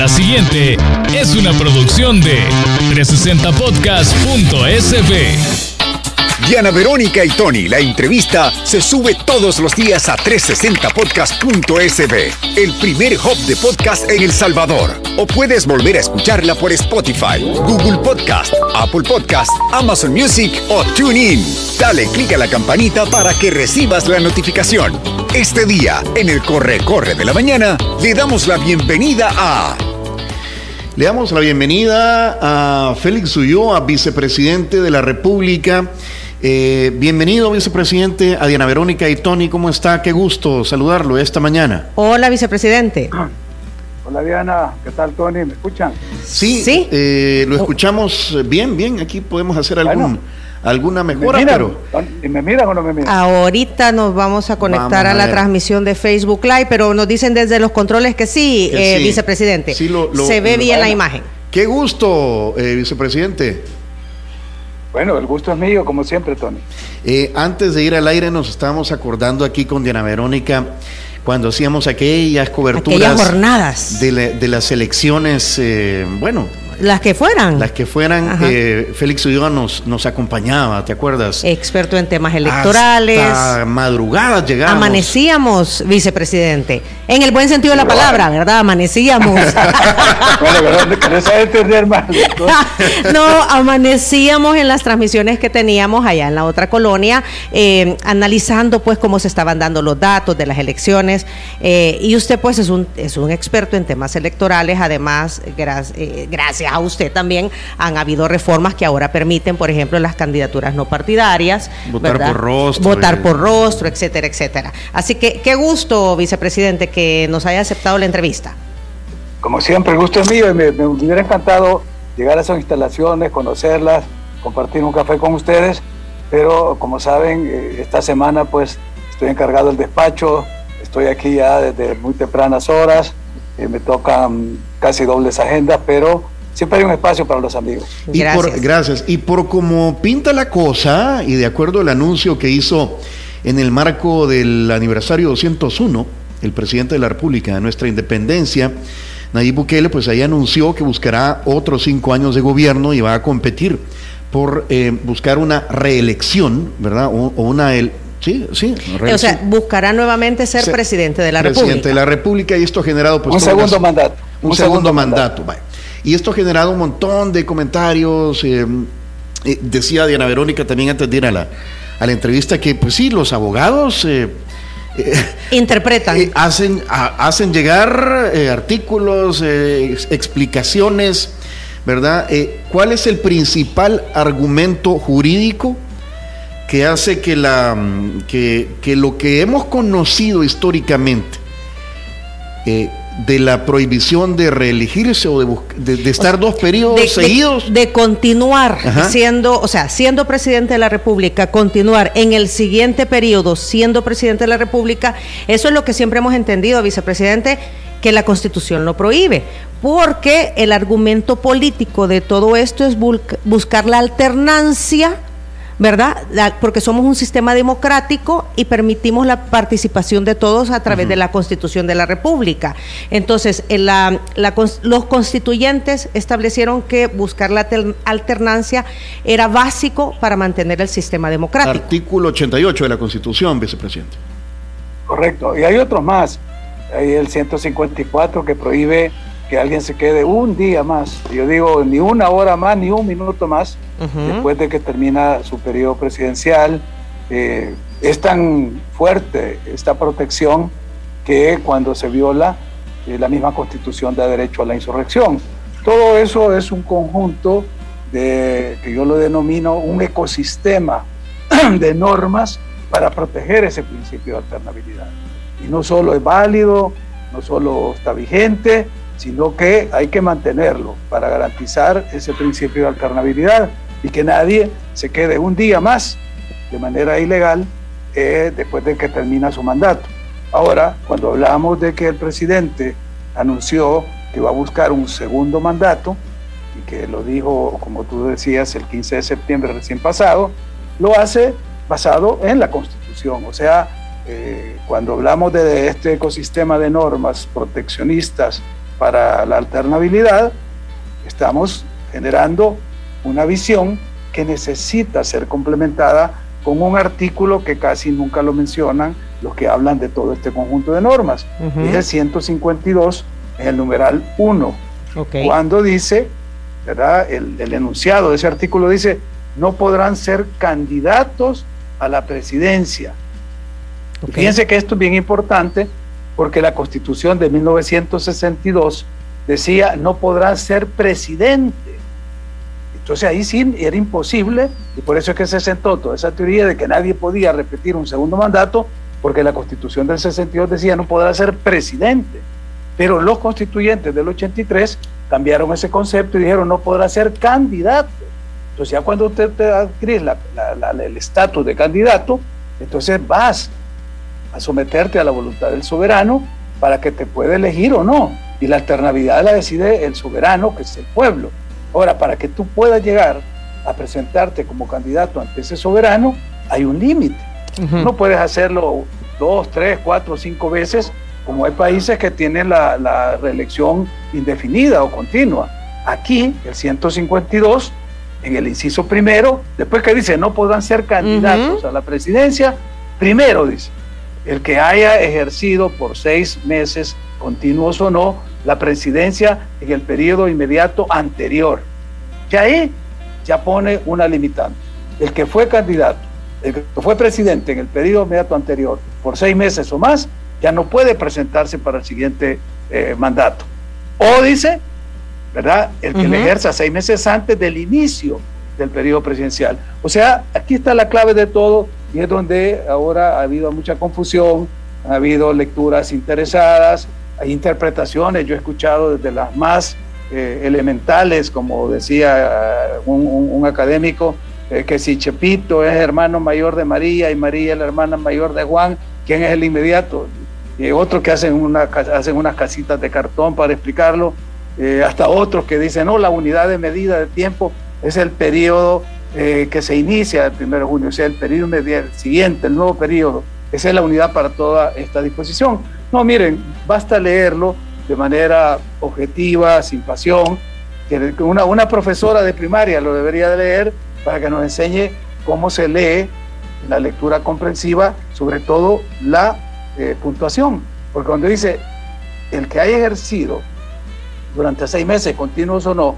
La siguiente es una producción de 360podcast.sb. Diana Verónica y Tony, la entrevista se sube todos los días a 360podcast.sb, el primer hub de podcast en El Salvador. O puedes volver a escucharla por Spotify, Google Podcast, Apple Podcast, Amazon Music o TuneIn. Dale clic a la campanita para que recibas la notificación. Este día, en el Corre Corre de la Mañana, le damos la bienvenida a... Le damos la bienvenida a Félix Ulloa, vicepresidente de la República eh, bienvenido, vicepresidente, a Diana Verónica y Tony. ¿Cómo está? Qué gusto saludarlo esta mañana. Hola, vicepresidente. Hola, Diana. ¿Qué tal, Tony? ¿Me escuchan? Sí, ¿Sí? Eh, lo escuchamos bien, bien. Aquí podemos hacer algún, alguna mejora, pero... me miran o no me miran? Ahorita nos vamos a conectar a, la transmisión de Facebook Live, pero nos dicen desde los controles que sí, eh, vicepresidente. Se ve bien la imagen. Qué gusto, vicepresidente. Bueno, el gusto es mío, como siempre, Tony. Eh, antes de ir al aire, nos estábamos acordando aquí con Diana Verónica cuando hacíamos aquellas coberturas. Aquellas jornadas. De, las elecciones, eh, bueno, las que fueran. Las que fueran. Eh, Félix Ulloa nos, nos acompañaba, ¿te acuerdas? Experto en temas electorales. Hasta madrugadas llegábamos. Amanecíamos, vicepresidente. En el buen sentido de la palabra, ¿verdad? Amanecíamos. bueno, ¿querés entender más? no, amanecíamos en las transmisiones que teníamos allá en la otra colonia, eh, analizando pues cómo se estaban dando los datos de las elecciones. Eh, y usted pues es un, es un experto en temas electorales, además, gracias a usted también han habido reformas que ahora permiten, por ejemplo, las candidaturas no partidarias. Votar por rostro. Votar eh. por rostro, etcétera, etcétera. Así que qué gusto, vicepresidente, que nos haya aceptado la entrevista. Como siempre, el gusto es mío y me, hubiera encantado llegar a esas instalaciones, conocerlas, compartir un café con ustedes, pero como saben, eh, esta semana pues estoy encargado del despacho, estoy aquí ya desde muy tempranas horas, eh, me tocan casi dobles agendas, pero siempre hay un espacio para los amigos. Y gracias. Por, gracias. Y por como pinta la cosa, y de acuerdo al anuncio que hizo en el marco del aniversario 201, el presidente de la República, de nuestra independencia, Nayib Bukele, pues ahí anunció que buscará otros cinco años de gobierno y va a competir por eh, buscar una reelección, ¿verdad? O, una... El, Sí, sí. O sea, buscará nuevamente ser presidente de la República. Presidente de la República y esto ha generado pues un segundo mandato. Un, segundo, mandato. Y esto ha generado un montón de comentarios. Eh, eh, decía Diana Verónica también antes de ir a la, a la entrevista que, pues sí, los abogados... Eh, Interpretan. hacen, hacen llegar artículos, explicaciones, ¿verdad? ¿Cuál es el principal argumento jurídico que hace que, la, que, que lo que hemos conocido históricamente de la prohibición de reelegirse o de, estar dos periodos seguidos. De, continuar siendo, o sea, siendo presidente de la República, continuar en el siguiente periodo siendo presidente de la República, eso es lo que siempre hemos entendido, vicepresidente, que la Constitución lo prohíbe, porque el argumento político de todo esto es buscar la alternancia ¿verdad? porque somos un sistema democrático y permitimos la participación de todos a través de la Constitución de la República. Entonces, los constituyentes establecieron que buscar la alternancia era básico para mantener el sistema democrático. Artículo 88 de la Constitución, vicepresidente. Correcto. Y hay otros más. Hay el 154 que prohíbe que alguien se quede un día más, yo digo ni una hora más, ni un minuto más, después de que termina su periodo presidencial. Eh, es tan fuerte esta protección que cuando se viola eh, la misma constitución da derecho a la insurrección. Todo eso es un conjunto de, que yo lo denomino un ecosistema de normas para proteger ese principio de alternabilidad. Y no solo es válido, no solo está vigente, sino que hay que mantenerlo para garantizar ese principio de alternabilidad y que nadie se quede un día más de manera ilegal eh, después de que termina su mandato. Ahora, cuando hablamos de que el presidente anunció que va a buscar un segundo mandato, y que lo dijo, como tú decías, el 15 de septiembre recién pasado, lo hace basado en la Constitución. O sea, eh, cuando hablamos de este ecosistema de normas proteccionistas para la alternabilidad, estamos generando una visión que necesita ser complementada con un artículo que casi nunca lo mencionan los que hablan de todo este conjunto de normas. es el 152 en el numeral 1. Cuando dice, ¿verdad? El, enunciado de ese artículo dice, no podrán ser candidatos a la presidencia. Fíjense que esto es bien importante porque la constitución de 1962 decía, no podrán ser presidente entonces ahí sí era imposible y por eso es que se sentó toda esa teoría de que nadie podía repetir un segundo mandato porque la constitución del 62 decía no podrá ser presidente. Pero los constituyentes del 83 cambiaron ese concepto y dijeron no podrá ser candidato. Entonces ya cuando usted te adquiere el estatus de candidato, entonces vas a someterte a la voluntad del soberano para que te pueda elegir o no. Y la alternabilidad la decide el soberano, que es el pueblo. Ahora, para que tú puedas llegar a presentarte como candidato ante ese soberano, hay un límite. No puedes hacerlo dos, tres, cuatro, cinco veces, como hay países que tienen la, reelección indefinida o continua. Aquí, el 152, en el inciso primero, después que dice no podrán ser candidatos a la presidencia, primero dice, el que haya ejercido por seis meses, continuos o no, la presidencia en el periodo inmediato anterior. Ya ahí ya pone una limitante. El que fue candidato, el que fue presidente en el periodo inmediato anterior por seis meses o más, ya no puede presentarse para el siguiente eh, mandato. O dice, ¿verdad? El que le ejerza seis meses antes del inicio del periodo presidencial. O sea, aquí está la clave de todo y es donde ahora ha habido mucha confusión, ha habido lecturas interesadas, hay interpretaciones, yo he escuchado desde las más eh, elementales, como decía eh, un, académico, eh, que si Chepito es hermano mayor de María y María es la hermana mayor de Juan, ¿quién es el inmediato? Y otros que hacen, hacen unas casitas de cartón para explicarlo, hasta otros que dicen, no, la unidad de medida de tiempo es el periodo que se inicia el 1 de junio, o sea, el periodo siguiente, el nuevo periodo. Esa es la unidad para toda esta disposición. No, miren, basta leerlo de manera objetiva, sin pasión. Una, una profesora de primaria lo debería de leer para que nos enseñe cómo se lee la lectura comprensiva, sobre todo la eh, puntuación. Porque cuando dice el que haya ejercido durante seis meses, continuos o no,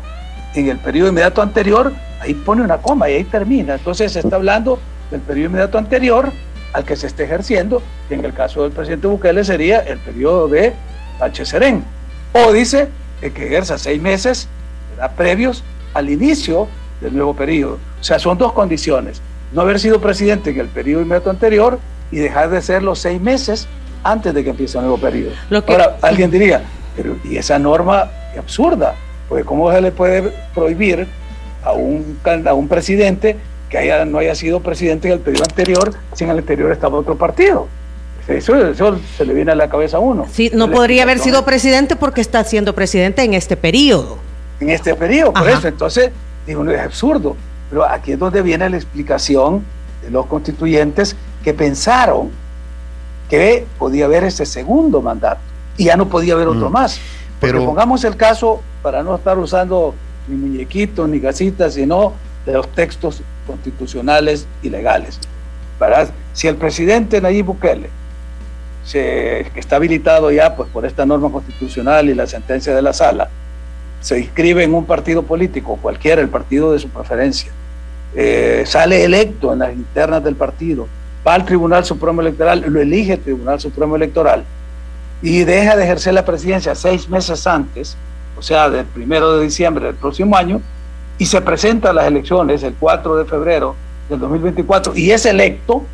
en el periodo inmediato anterior, ahí pone una coma y ahí termina. Entonces se está hablando del periodo inmediato anterior al que se esté ejerciendo, que en el caso del presidente Bukele sería el periodo de H. Serén. O dice que ejerza seis meses previos al inicio del nuevo periodo. O sea, son dos condiciones. No haber sido presidente en el periodo inmediato anterior y dejar de ser los seis meses antes de que empiece el nuevo periodo. Ahora, alguien diría, pero ¿y esa norma absurda? Porque ¿cómo se le puede prohibir a un, a un presidente que haya, no haya sido presidente en el periodo anterior, si en el anterior estaba otro partido. Eso, se le viene a la cabeza a uno. Sí, no podría haber sido presidente porque está siendo presidente en este periodo. En este periodo, por eso. Entonces, digo, es absurdo. Pero aquí es donde viene la explicación de los constituyentes que pensaron que podía haber ese segundo mandato y ya no podía haber otro mm. más. Pero pongamos el caso, para no estar usando ni muñequitos ni gasitas, sino de los textos constitucionales y legales. Si el presidente Nayib Bukele, se, que está habilitado ya pues, por esta norma constitucional y la sentencia de la sala, se inscribe en un partido político, cualquiera, el partido de su preferencia, eh, sale electo en las internas del partido, va al Tribunal Supremo Electoral, lo elige el Tribunal Supremo Electoral y deja de ejercer la presidencia seis meses antes, o sea, del primero de diciembre del próximo año, y se presenta a las elecciones el 4 de febrero del 2024 y es electo,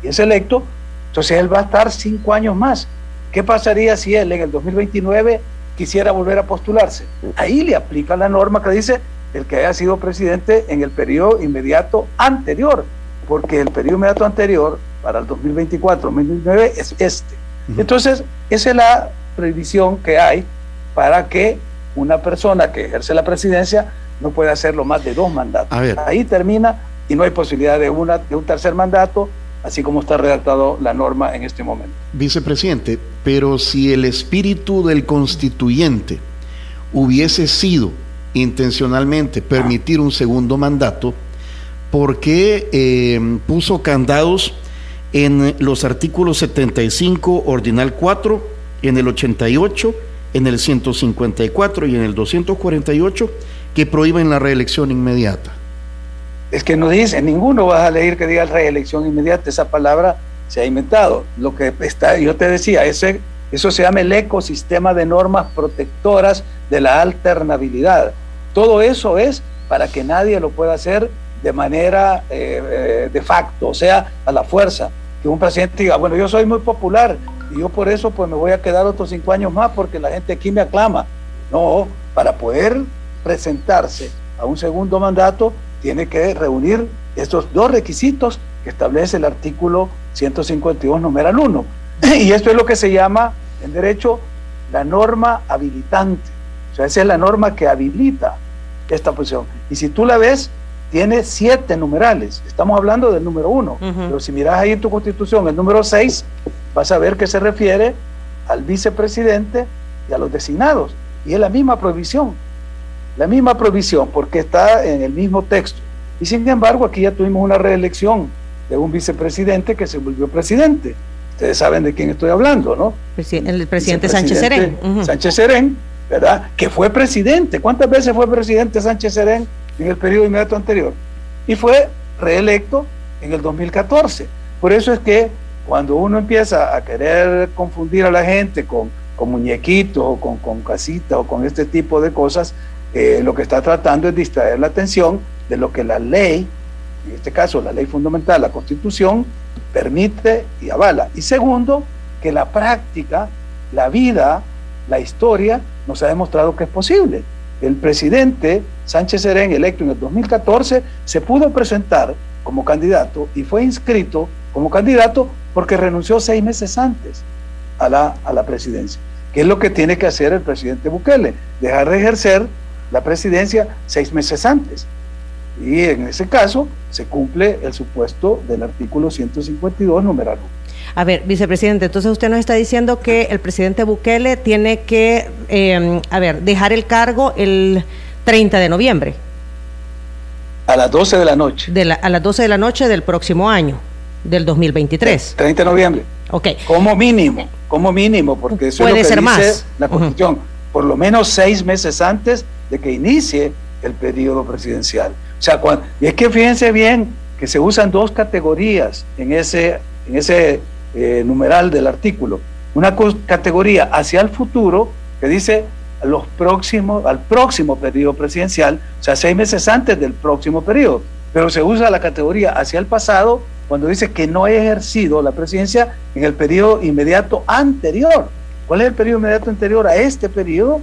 y es electo, entonces él va a estar cinco años más. ¿Qué pasaría si él en el 2029 quisiera volver a postularse? Ahí le aplica la norma que dice el que haya sido presidente en el periodo inmediato anterior, porque el periodo inmediato anterior para el 2024-2029 es este. Entonces, esa es la previsión que hay para que una persona que ejerce la presidencia no puede hacerlo más de dos mandatos. Ahí termina y no hay posibilidad de, una, de un tercer mandato así como está redactado la norma en este momento. Vicepresidente, pero si el espíritu del constituyente hubiese sido intencionalmente permitir un segundo mandato, ¿por qué eh, puso candados en los artículos 75, ordinal 4, en el 88, en el 154 y en el 248 que prohíben la reelección inmediata? Es que no dice, ninguno vas a leer que diga reelección inmediata, esa palabra se ha inventado. Lo que está, yo te decía, ese, eso se llama el ecosistema de normas protectoras de la alternabilidad. Todo eso es para que nadie lo pueda hacer de manera eh, eh, de facto, o sea, a la fuerza. Que un presidente diga, bueno, yo soy muy popular y yo por eso pues me voy a quedar otros cinco años más porque la gente aquí me aclama. No, para poder presentarse a un segundo mandato tiene que reunir estos dos requisitos que establece el artículo 152, numeral 1. Y esto es lo que se llama en derecho la norma habilitante. O sea, esa es la norma que habilita esta posición. Y si tú la ves, tiene siete numerales. Estamos hablando del número uno. Pero si miras ahí en tu constitución el número 6, vas a ver que se refiere al vicepresidente y a los designados. Y es la misma prohibición la misma provisión porque está en el mismo texto. Y sin embargo, aquí ya tuvimos una reelección de un vicepresidente que se volvió presidente. Ustedes saben de quién estoy hablando, ¿no? El presidente Sánchez Serén. Sánchez Serén, ¿verdad? Que fue presidente. ¿Cuántas veces fue presidente Sánchez Serén en el periodo inmediato anterior? Y fue reelecto en el 2014. Por eso es que cuando uno empieza a querer confundir a la gente con, con muñequitos o con, con casitas o con este tipo de cosas, eh, lo que está tratando es distraer la atención de lo que la ley, en este caso la ley fundamental, la constitución, permite y avala. Y segundo, que la práctica, la vida, la historia nos ha demostrado que es posible. El presidente Sánchez Serén, electo en el 2014, se pudo presentar como candidato y fue inscrito como candidato porque renunció seis meses antes a la, a la presidencia. ¿Qué es lo que tiene que hacer el presidente Bukele? Dejar de ejercer la presidencia seis meses antes. Y en ese caso se cumple el supuesto del artículo 152, numeral 1. A ver, vicepresidente, entonces usted nos está diciendo que el presidente Bukele tiene que, em, a ver, dejar el cargo el 30 de noviembre. A las 12 de la noche. De a las 12 de la noche del próximo año, del 2023. 30 de noviembre. Ok. Como mínimo, como mínimo, porque eso Puede es lo ser dice más. la Constitución. Por lo menos seis meses antes de que inicie el periodo presidencial. O sea, cuando, y es que fíjense bien que se usan dos categorías en ese, en ese eh, numeral del artículo. Una categoría hacia el futuro que dice los próximos, al próximo periodo presidencial, o sea, seis meses antes del próximo periodo. Pero se usa la categoría hacia el pasado cuando dice que no ha ejercido la presidencia en el periodo inmediato anterior. ¿Cuál es el periodo inmediato anterior a este periodo?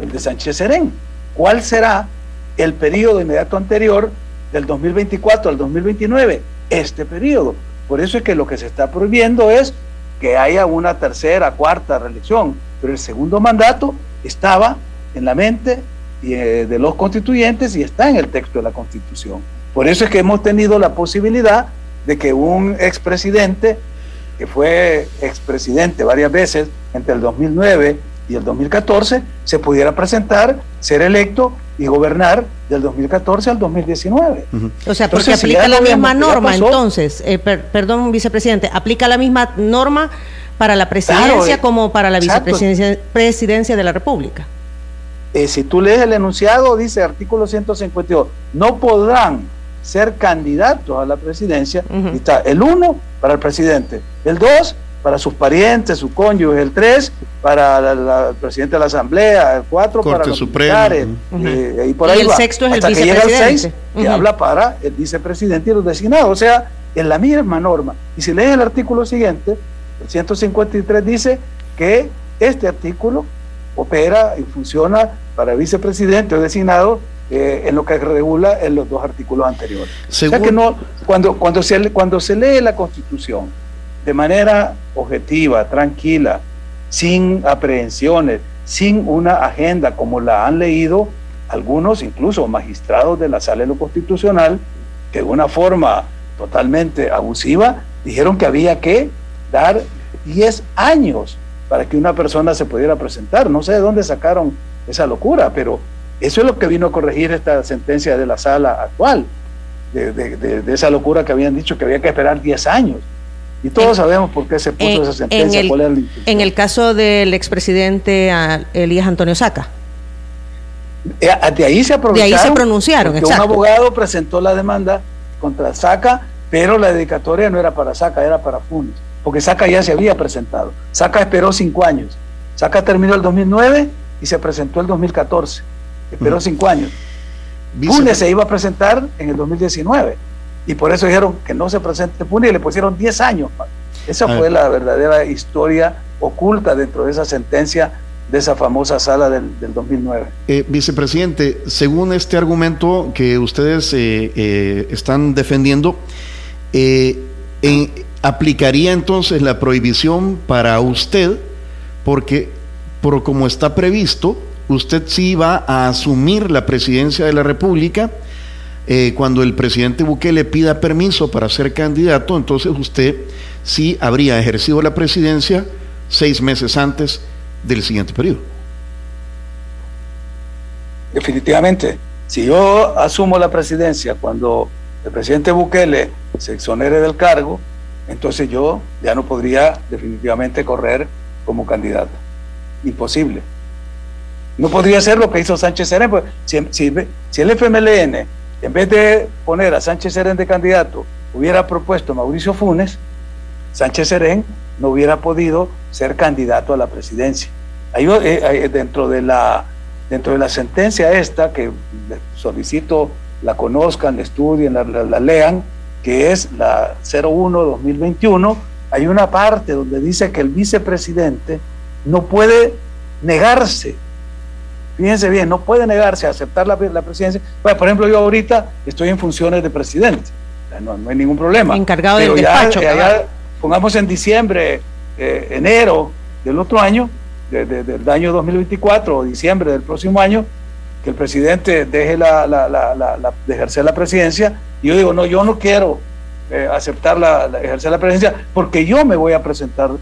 El de Sánchez Serén. ¿Cuál será el periodo inmediato anterior del 2024 al 2029? Este periodo. Por eso es que lo que se está prohibiendo es que haya una tercera, cuarta reelección. Pero el segundo mandato estaba en la mente eh, de los constituyentes y está en el texto de la Constitución. Por eso es que hemos tenido la posibilidad de que un expresidente, que fue expresidente varias veces entre el 2009 y el 2014, se pudiera presentar, ser electo y gobernar del 2014 al 2019. O sea, porque Entonces, aplica la misma norma, pasó. entonces, eh, per- perdón, vicepresidente, aplica la misma norma para la presidencia Claro, eh, como para la exacto. vicepresidencia presidencia de la República. Eh, si tú lees el enunciado, dice artículo 152, no podrán ser candidatos a la presidencia. Y está el uno para el presidente, el dos para sus parientes, su cónyuge, el tres para la- la- el presidente de la asamblea, el cuatro Corte para los militares, eh, y por Y ahí el va, sexto es el hasta que llega el seis, vicepresidente. que habla para el vicepresidente y los designados, o sea, en la misma norma. Y si lees el artículo siguiente, el 153 dice que este artículo opera y funciona para vicepresidente o designado eh, en lo que regula en los dos artículos anteriores. O sea Según- que no, cuando, cuando, se, cuando se lee la Constitución de manera objetiva, tranquila, sin aprehensiones, sin una agenda como la han leído algunos, incluso magistrados de la Sala de lo Constitucional, que de una forma totalmente abusiva Dijeron que había que dar 10 años para que una persona se pudiera presentar. No sé de dónde sacaron esa locura, pero eso es lo que vino a corregir esta sentencia de la sala actual, de, esa locura que habían dicho que había que esperar 10 años. Y todos sabemos por qué se puso esa sentencia. En el, en el caso del expresidente Elías Antonio Saca. Eh, de ahí se aprovecharon. De ahí se pronunciaron. Un abogado presentó la demanda contra Saca, pero la dedicatoria no era para Saca, era para Funes, porque Saca ya se había presentado. Saca esperó cinco años. Saca terminó el 2009 y se presentó el 2014. Esperó cinco años. Funes se iba a presentar en el 2019 y por eso dijeron que no se presente Funes y le pusieron 10 años. Esa fue la verdadera historia oculta dentro de esa sentencia de esa famosa sala del, 2009. Eh, vicepresidente, según este argumento que ustedes eh, eh, están defendiendo, ¿aplicaría entonces la prohibición para usted? Porque, por como está previsto, usted sí va a asumir la presidencia de la República. Cuando el presidente Bukele pida permiso para ser candidato, entonces usted sí habría ejercido la presidencia seis meses antes del siguiente periodo. Definitivamente, si yo asumo la presidencia cuando el presidente Bukele se exonere del cargo, entonces yo ya no podría definitivamente correr como candidato. Imposible. No podría ser lo que hizo Sánchez Serén. Pues, si, el FMLN, en vez de poner a Sánchez Serén de candidato, hubiera propuesto a Mauricio Funes, Sánchez Serén no hubiera podido ser candidato a la presidencia. Hay, eh, dentro, de la, dentro de la sentencia esta, que solicito la conozcan, la estudien, la, lean, que es la 01-2021, hay una parte donde dice que el vicepresidente no puede negarse, fíjense bien, no puede negarse a aceptar la, presidencia. por ejemplo, yo ahorita estoy en funciones de presidente, no, hay ningún problema. Encargado del despacho pongamos en diciembre, eh, enero del otro año, del año 2024 o diciembre del próximo año, que el presidente deje la, de ejercer la presidencia. Y yo digo, no, yo no quiero eh, aceptar la, ejercer la presidencia porque yo me voy a presentar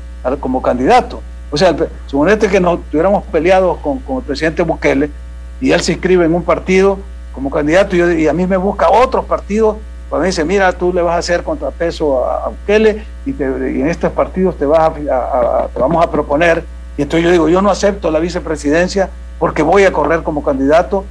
como candidato. O sea, suponete que nos tuviéramos peleado con, con, el presidente Bukele y él se inscribe en un partido como candidato y, a mí me busca otros partidos cuando dice, mira, tú le vas a hacer contrapeso a, a y, en estos partidos te, vas a, vamos a proponer. Y entonces yo digo, yo no acepto la vicepresidencia porque voy a correr como candidato.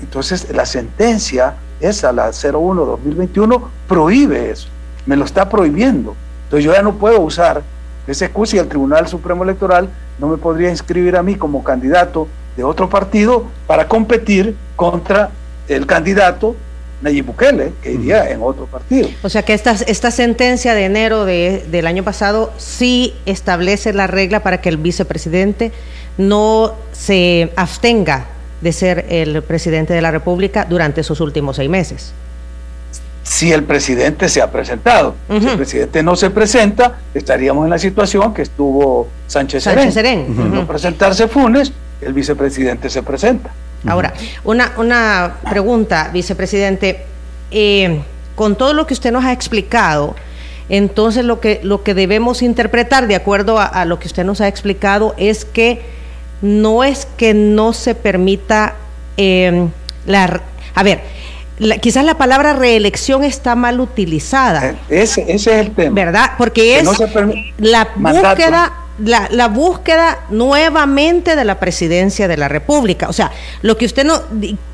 Entonces la sentencia, esa, la 01-2021, prohíbe eso. Me lo está prohibiendo. Entonces yo ya no puedo usar ese excusa y el Tribunal Supremo Electoral no me podría inscribir a mí como candidato de otro partido para competir contra el candidato Nayib Bukele, que iría en otro partido. O sea que esta, esta sentencia de enero de, del año pasado sí establece la regla para que el vicepresidente no se abstenga de ser el presidente de la República durante esos últimos seis meses. Si el presidente se ha presentado. Si el presidente no se presenta, estaríamos en la situación que estuvo Sánchez, Sánchez Serén. No presentarse Funes, el vicepresidente se presenta. Ahora, una, una pregunta, vicepresidente. Eh, con todo lo que usted nos ha explicado, entonces lo que, lo que debemos interpretar, de acuerdo a, lo que usted nos ha explicado, es que no es que no se permita eh, la... A ver, quizás la palabra reelección está mal utilizada. Eh, ese, ese es el tema. ¿Verdad? Porque es la búsqueda la, búsqueda nuevamente de la presidencia de la República. O sea, lo que usted no...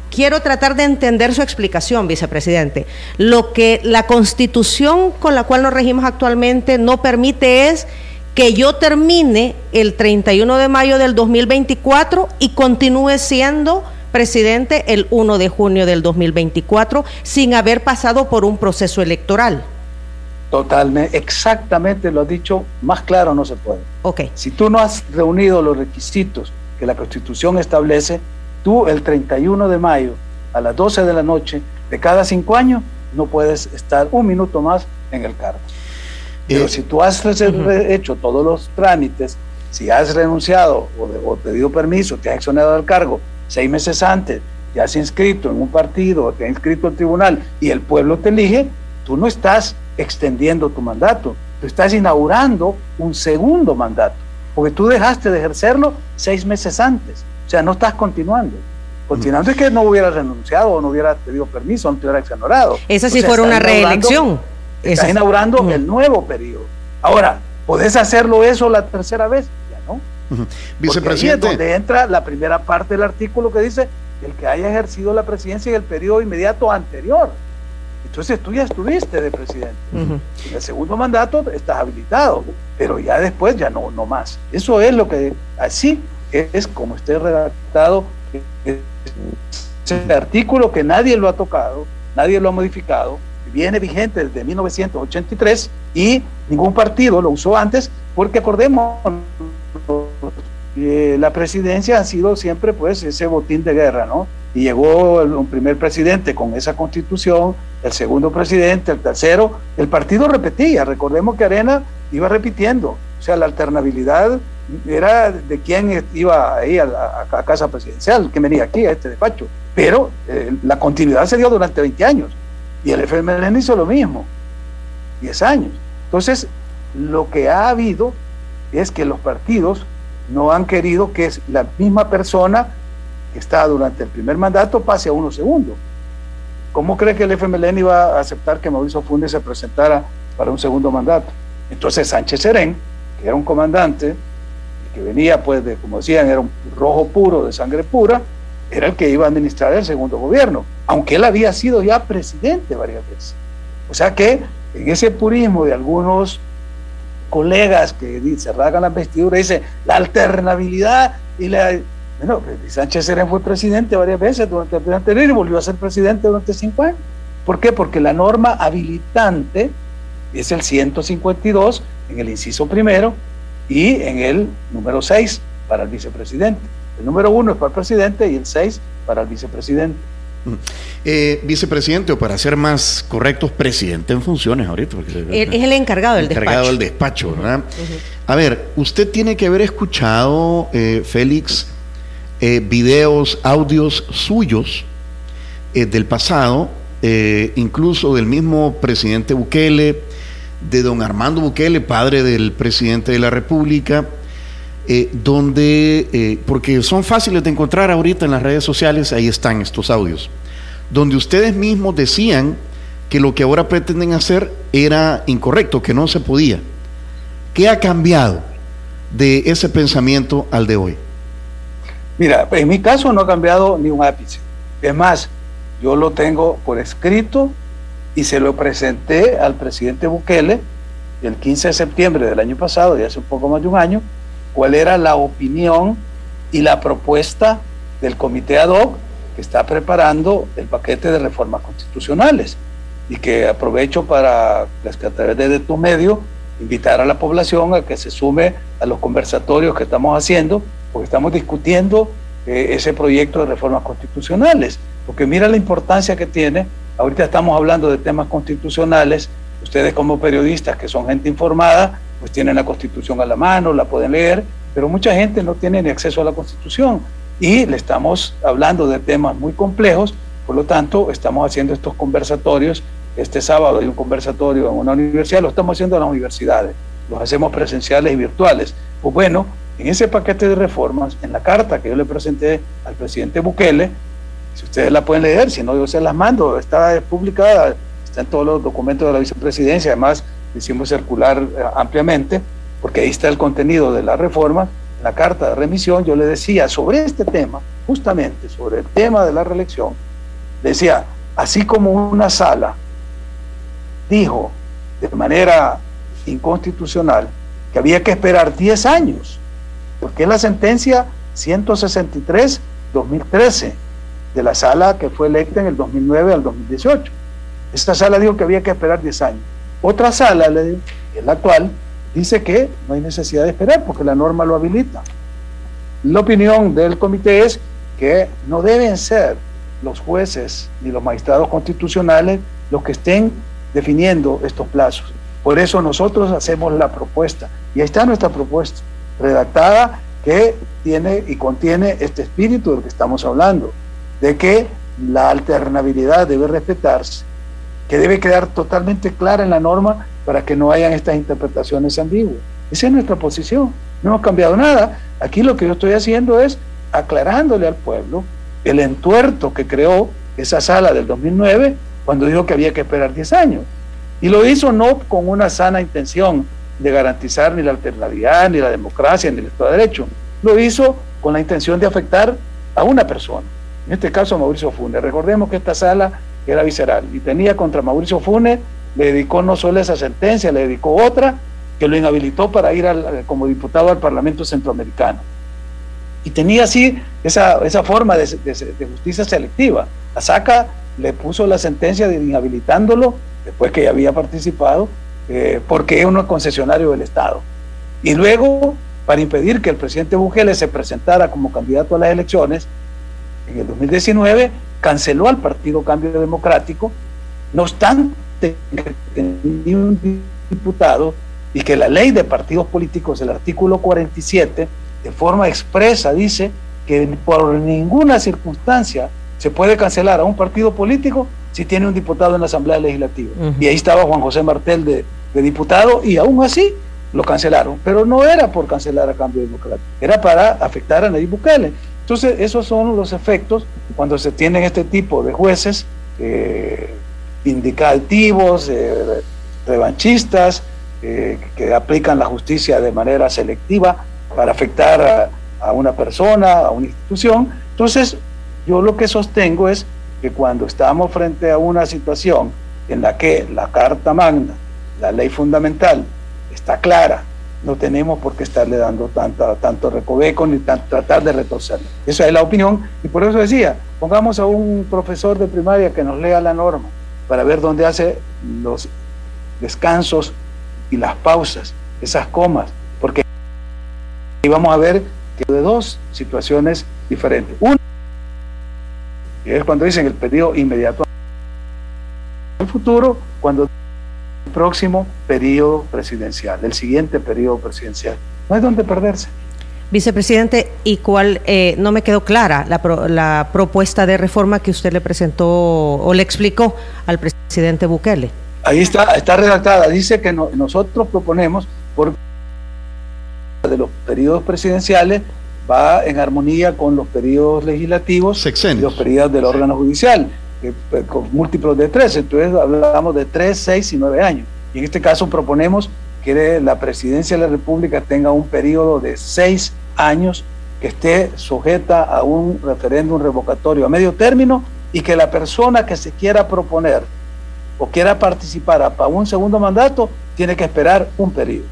Quiero tratar de entender su explicación, vicepresidente. Lo que la constitución con la cual nos regimos actualmente no permite es que yo termine el 31 de mayo del 2024 y continúe siendo presidente el 1 de junio del 2024 sin haber pasado por un proceso electoral. Totalmente, exactamente lo has dicho, más claro no se puede. Okay. Si tú no has reunido los requisitos que la Constitución establece, tú el 31 de mayo a las 12 de la noche de cada cinco años no puedes estar un minuto más en el cargo. Pero eh, si tú has hecho todos los trámites, si has renunciado o, o, pedido permiso, te has exonerado del cargo seis meses antes, te has inscrito en un partido, te has inscrito al tribunal y el pueblo te elige, tú no estás extendiendo tu mandato, tú estás inaugurando un segundo mandato, porque tú dejaste de ejercerlo seis meses antes, o sea, no estás continuando. Continuando es que no hubiera renunciado o no hubiera pedido permiso, no te hubiera exonerado. Esa sí fuera una reelección. Estás inaugurando el nuevo periodo. Ahora, ¿podés hacerlo eso la tercera vez? Vicepresidente. Ahí es donde entra la primera parte del artículo que dice el que haya ejercido la presidencia en el periodo inmediato anterior. Entonces tú ya estuviste de presidente. En el segundo mandato estás habilitado, pero ya después ya no, no más. Eso es lo que así es como esté redactado ese artículo que nadie lo ha tocado, nadie lo ha modificado, viene vigente desde 1983 y ningún partido lo usó antes, porque acordemos, eh, la presidencia ha sido siempre pues ese botín de guerra, ¿no? Y llegó un primer presidente con esa constitución, el segundo presidente, el tercero, el partido repetía, recordemos que Arena iba repitiendo, o sea, la alternabilidad era de quién iba ahí a, la, casa presidencial, que venía aquí a este despacho, pero eh, la continuidad se dio durante 20 años y el FMLN hizo lo mismo, 10 años. Entonces, lo que ha habido es que los partidos no han querido que la misma persona que está durante el primer mandato pase a uno segundo. ¿Cómo cree que el FMLN iba a aceptar que Mauricio Funes se presentara para un segundo mandato? Entonces Sánchez Serén, que era un comandante, que venía pues de, como decían, era un rojo puro, de sangre pura, era el que iba a administrar el segundo gobierno, aunque él había sido ya presidente varias veces. O sea que en ese purismo de algunos colegas que se rasgan las vestiduras, dice la alternabilidad y la... Bueno, Sánchez Serén fue presidente varias veces durante el periodo anterior y volvió a ser presidente durante cinco años. ¿Por qué? Porque la norma habilitante es el 152 en el inciso primero y en el número 6 para el vicepresidente. El número 1 es para el presidente y el 6 para el vicepresidente. Eh, vicepresidente, o para ser más correctos, presidente en funciones ahorita. es el encargado del encargado del despacho, ¿verdad? A ver, usted tiene que haber escuchado, eh, Félix, eh, videos, audios suyos del pasado, incluso del mismo presidente Bukele, de don Armando Bukele, padre del presidente de la República, donde, porque son fáciles de encontrar ahorita en las redes sociales, ahí están estos audios donde ustedes mismos decían que lo que ahora pretenden hacer era incorrecto, que no se podía. ¿Qué ha cambiado de ese pensamiento al de hoy? Mira, en mi caso no ha cambiado ni un ápice. Es más, yo lo tengo por escrito y se lo presenté al presidente Bukele el 15 de septiembre del año pasado, ya hace un poco más de un año, cuál era la opinión y la propuesta del comité ad hoc que está preparando el paquete de reformas constitucionales y que aprovecho para, pues, a través de tu medio, invitar a la población a que se sume a los conversatorios que estamos haciendo, porque estamos discutiendo eh, ese proyecto de reformas constitucionales, porque mira la importancia que tiene, ahorita estamos hablando de temas constitucionales, ustedes como periodistas que son gente informada, pues tienen la constitución a la mano, la pueden leer, pero mucha gente no tiene ni acceso a la constitución y le estamos hablando de temas muy complejos, por lo tanto estamos haciendo estos conversatorios. Este sábado hay un conversatorio en una universidad, lo estamos haciendo en las universidades, los hacemos presenciales y virtuales. Pues bueno, en ese paquete de reformas, en la carta que yo le presenté al presidente Bukele, si ustedes la pueden leer, si no yo se las mando, está publicada, está en todos los documentos de la vicepresidencia, además hicimos circular eh, ampliamente, porque ahí está el contenido de la reforma la carta de remisión, yo le decía sobre este tema, justamente sobre el tema de la reelección, decía, así como una sala dijo de manera inconstitucional que había que esperar 10 años, porque es la sentencia 163-2013 de la sala que fue electa en el 2009 al 2018. Esta sala dijo que había que esperar 10 años. Otra sala, es la actual, dice que no hay necesidad de esperar porque la norma lo habilita. La opinión del comité es que no deben ser los jueces ni los magistrados constitucionales los que estén definiendo estos plazos. Por eso nosotros hacemos la propuesta. Y ahí está nuestra propuesta, redactada, que tiene y contiene este espíritu del que estamos hablando, de que la alternabilidad debe respetarse, que debe quedar totalmente clara en la norma para que no hayan estas interpretaciones ambiguas. Esa es nuestra posición. No hemos cambiado nada. Aquí lo que yo estoy haciendo es aclarándole al pueblo el entuerto que creó esa sala del 2009 cuando dijo que había que esperar 10 años. Y lo hizo no con una sana intención de garantizar ni la alternabilidad, ni la democracia, ni el Estado de Derecho. Lo hizo con la intención de afectar a una persona, en este caso Mauricio Funes. Recordemos que esta sala era visceral y tenía contra Mauricio Funes, le dedicó no solo esa sentencia, le dedicó otra que lo inhabilitó para ir como diputado al Parlamento Centroamericano. Y tenía así esa, esa forma de, justicia selectiva. La saca le puso la sentencia de inhabilitándolo después que ya había participado, eh, porque es un concesionario del Estado. Y luego, para impedir que el presidente Bukele se presentara como candidato a las elecciones, en el 2019 canceló al Partido Cambio Democrático, no obstante que tenía un diputado y que la ley de partidos políticos, el artículo 47, de forma expresa dice que por ninguna circunstancia se puede cancelar a un partido político si tiene un diputado en la Asamblea Legislativa. Y ahí estaba Juan José Martel de, diputado y aún así lo cancelaron. Pero no era por cancelar a Cambio Democrático, era para afectar a Nayib Bukele. Entonces, esos son los efectos cuando se tienen este tipo de jueces eh, vindicativos, eh, revanchistas, eh, que aplican la justicia de manera selectiva para afectar a, una persona, a una institución. Entonces, yo lo que sostengo es que cuando estamos frente a una situación en la que la Carta Magna, la ley fundamental, está clara, no tenemos por qué estarle dando tanta, tanto recoveco ni tratar de retorcerla. Esa es la opinión y por eso decía, pongamos a un profesor de primaria que nos lea la norma para ver dónde hace los descansos y las pausas, esas comas, porque ahí vamos a ver que de dos situaciones diferentes. Una es cuando dicen el periodo inmediato el futuro, cuando próximo periodo presidencial, el siguiente periodo presidencial. No hay donde perderse. Vicepresidente, ¿y cuál, eh, no me quedó clara la, la propuesta de reforma que usted le presentó o le explicó al presidente Bukele? Ahí está, está redactada. Dice que nosotros proponemos, por de los periodos presidenciales, va en armonía con los periodos legislativos y los periodos del órgano judicial, pues, con múltiplos de tres. Entonces hablamos de tres, seis y nueve años. Y en este caso proponemos que la presidencia de la República tenga un periodo de seis años que esté sujeta a un referéndum revocatorio a medio término y que la persona que se quiera proponer o quiera participar para un segundo mandato, tiene que esperar un periodo.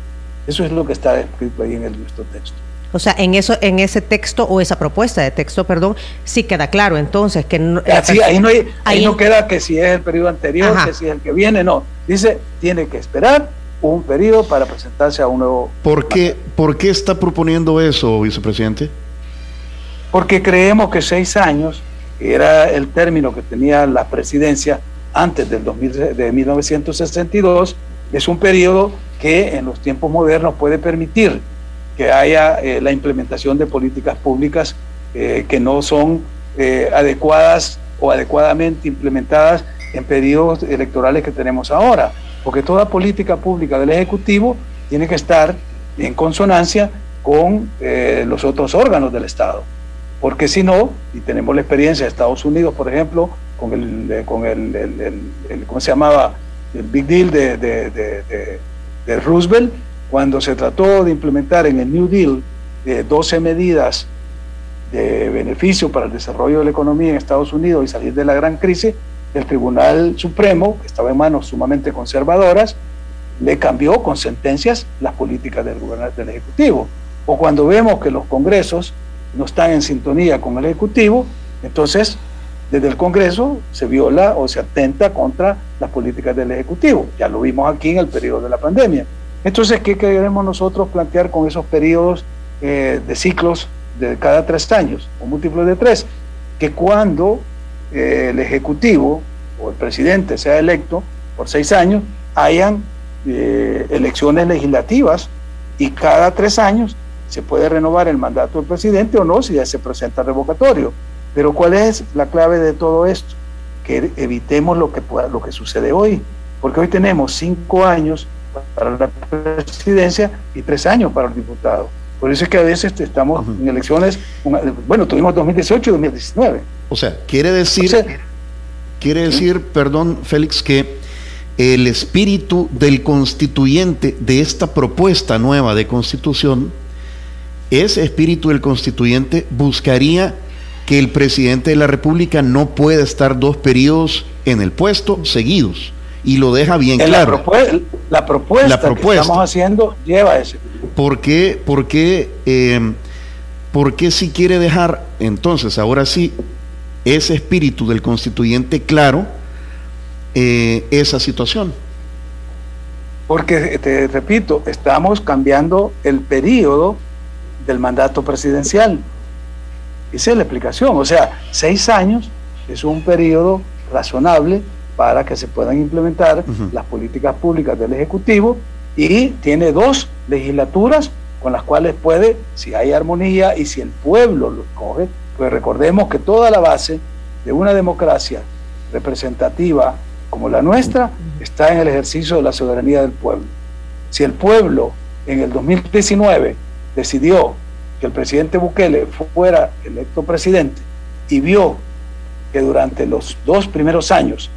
Eso es lo que está escrito ahí en el, nuestro texto. O sea, en eso, en ese texto o esa propuesta de texto, perdón, sí queda claro entonces que no, ahí no ahí, no queda que si es el periodo anterior, que si es el que viene, no. Dice tiene que esperar un periodo para presentarse a un nuevo. ¿Por qué, ¿Por qué está proponiendo eso, vicepresidente? Porque creemos que seis años era el término que tenía la presidencia antes del 2000, de 1962, es un periodo que en los tiempos modernos puede permitir que haya eh, la implementación de políticas públicas eh, que no son eh, adecuadas o adecuadamente implementadas en periodos electorales que tenemos ahora, porque toda política pública del Ejecutivo tiene que estar en consonancia con los otros órganos del Estado, porque si no, y tenemos la experiencia de Estados Unidos, por ejemplo, con el, con el, el, ¿cómo se llamaba? El Big Deal de, de, de, Roosevelt, cuando se trató de implementar en el New Deal 12 medidas de beneficio para el desarrollo de la economía en Estados Unidos y salir de la gran crisis, el Tribunal Supremo, que estaba en manos sumamente conservadoras, le cambió con sentencias las políticas del, del Ejecutivo. O cuando vemos que los congresos no están en sintonía con el Ejecutivo, entonces desde el Congreso se viola o se atenta contra las políticas del Ejecutivo. Ya lo vimos aquí en el periodo de la pandemia. Entonces, ¿qué queremos nosotros plantear con esos periodos eh, de ciclos de cada tres años o múltiplos de tres? Que cuando eh, el Ejecutivo o el presidente sea electo por seis años, hayan eh, elecciones legislativas y cada tres años se puede renovar el mandato del presidente o no si ya se presenta revocatorio. Pero ¿cuál es la clave de todo esto? Que evitemos lo que, lo que sucede hoy. Porque hoy tenemos cinco años para la presidencia y tres años para el diputado. Por eso es que a veces estamos en elecciones, bueno, tuvimos 2018 y 2019. O sea, quiere decir, quiere decir, perdón, Félix, que el espíritu del constituyente de esta propuesta nueva de constitución, ese espíritu del constituyente buscaría que el presidente de la República no pueda estar dos periodos en el puesto seguidos y lo deja bien claro. La, propuesta que estamos haciendo lleva ese. ¿Por qué, por qué, eh, por qué si quiere dejar entonces, ahora sí, ese espíritu del constituyente claro, eh, esa situación? Porque, te repito, estamos cambiando el periodo del mandato presidencial. Esa es la explicación. O sea, seis años es un periodo razonable para que se puedan implementar las políticas públicas del Ejecutivo y tiene dos legislaturas con las cuales puede, si hay armonía y si el pueblo lo escoge, pues recordemos que toda la base de una democracia representativa como la nuestra está en el ejercicio de la soberanía del pueblo. Si el pueblo en el 2019 decidió que el presidente Bukele fuera electo presidente y vio que durante los dos primeros años,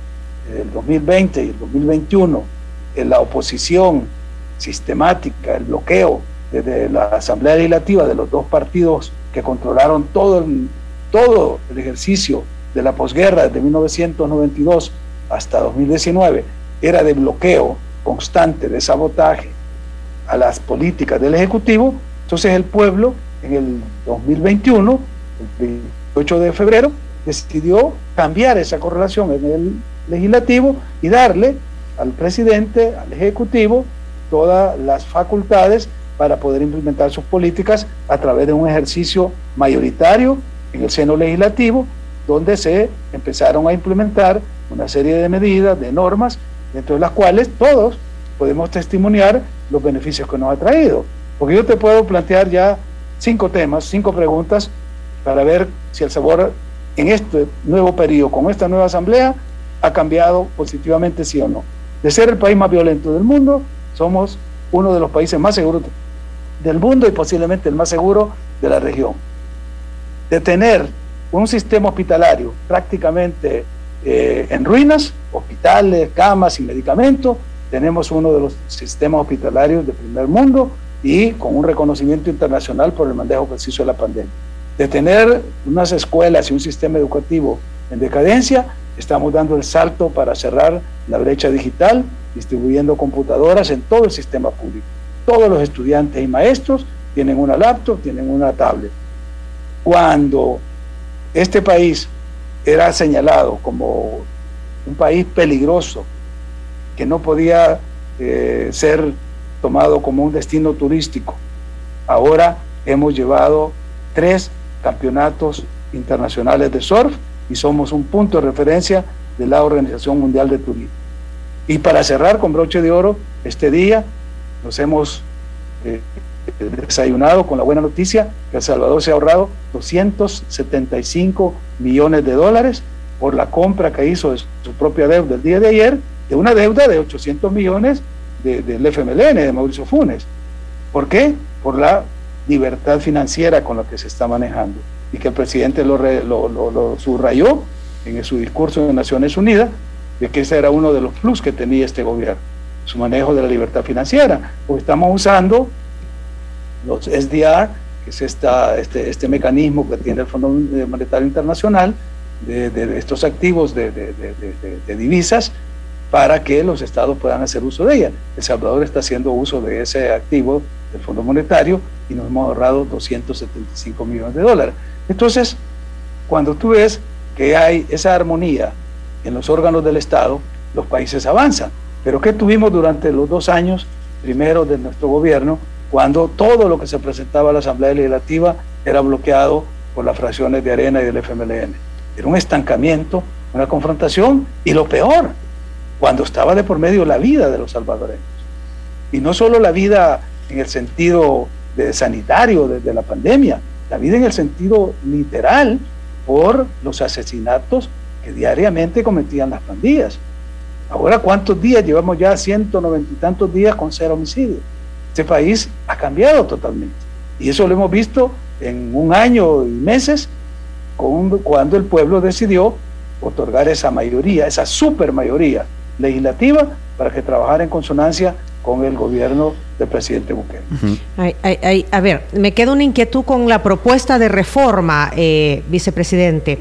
el 2020 y el 2021, en la oposición sistemática, el bloqueo desde la Asamblea Legislativa de los dos partidos que controlaron todo el, todo el ejercicio de la posguerra desde 1992 hasta 2019, era de bloqueo constante, de sabotaje a las políticas del Ejecutivo, entonces el pueblo en el 2021, el 28 de febrero, decidió cambiar esa correlación en el legislativo y darle al presidente, al ejecutivo, todas las facultades para poder implementar sus políticas a través de un ejercicio mayoritario en el seno legislativo, donde se empezaron a implementar una serie de medidas, de normas, dentro de las cuales todos podemos testimoniar los beneficios que nos ha traído. Porque yo te puedo plantear ya cinco temas, cinco preguntas para ver si el sabor en este nuevo periodo, con esta nueva asamblea, ha cambiado positivamente, sí o no. De ser el país más violento del mundo, somos uno de los países más seguros del mundo y posiblemente el más seguro de la región. De tener un sistema hospitalario prácticamente eh, en ruinas, hospitales, camas y medicamentos, tenemos uno de los sistemas hospitalarios de primer mundo y con un reconocimiento internacional por el manejo preciso de la pandemia. De tener unas escuelas y un sistema educativo en decadencia, estamos dando el salto para cerrar la brecha digital, distribuyendo computadoras en todo el sistema público. Todos los estudiantes y maestros tienen una laptop, tienen una tablet. Cuando este país era señalado como un país peligroso, que no podía eh, ser tomado como un destino turístico. Ahora hemos llevado tres campeonatos internacionales de surf y somos un punto de referencia de la Organización Mundial de Turismo. Y para cerrar con broche de oro, este día nos hemos eh, desayunado con la buena noticia que El Salvador se ha ahorrado 275 millones de dólares por la compra que hizo de su propia deuda el día de ayer, de una deuda de 800 millones del FMLN, de Mauricio Funes. ¿Por qué? Por la libertad financiera con la que se está manejando y que el presidente lo, lo, subrayó en su discurso de Naciones Unidas, de que ese era uno de los plus que tenía este gobierno, su manejo de la libertad financiera, porque estamos usando los SDR, que es esta, este, este mecanismo que tiene el Fondo Monetario Internacional, de, estos activos de, divisas, para que los estados puedan hacer uso de ella. El Salvador está haciendo uso de ese activo del Fondo Monetario y nos hemos ahorrado 275 millones de dólares. Entonces, cuando tú ves que hay esa armonía en los órganos del Estado, los países avanzan. Pero ¿qué tuvimos durante los dos años primero de nuestro gobierno, cuando todo lo que se presentaba a la Asamblea Legislativa era bloqueado por las fracciones de Arena y del FMLN? Era un estancamiento, una confrontación y lo peor, cuando estaba de por medio la vida de los salvadoreños. Y no solo la vida en el sentido de sanitario de, la pandemia, la vida en el sentido literal por los asesinatos que diariamente cometían las pandillas. Ahora, ¿cuántos días? Llevamos ya 190 y tantos días con cero homicidios. Este país ha cambiado totalmente. Y eso lo hemos visto en un año y meses cuando el pueblo decidió otorgar esa mayoría, esa super mayoría legislativa para que trabajara en consonancia con el gobierno del presidente Bukele. a ver, me queda una inquietud con la propuesta de reforma, eh, vicepresidente.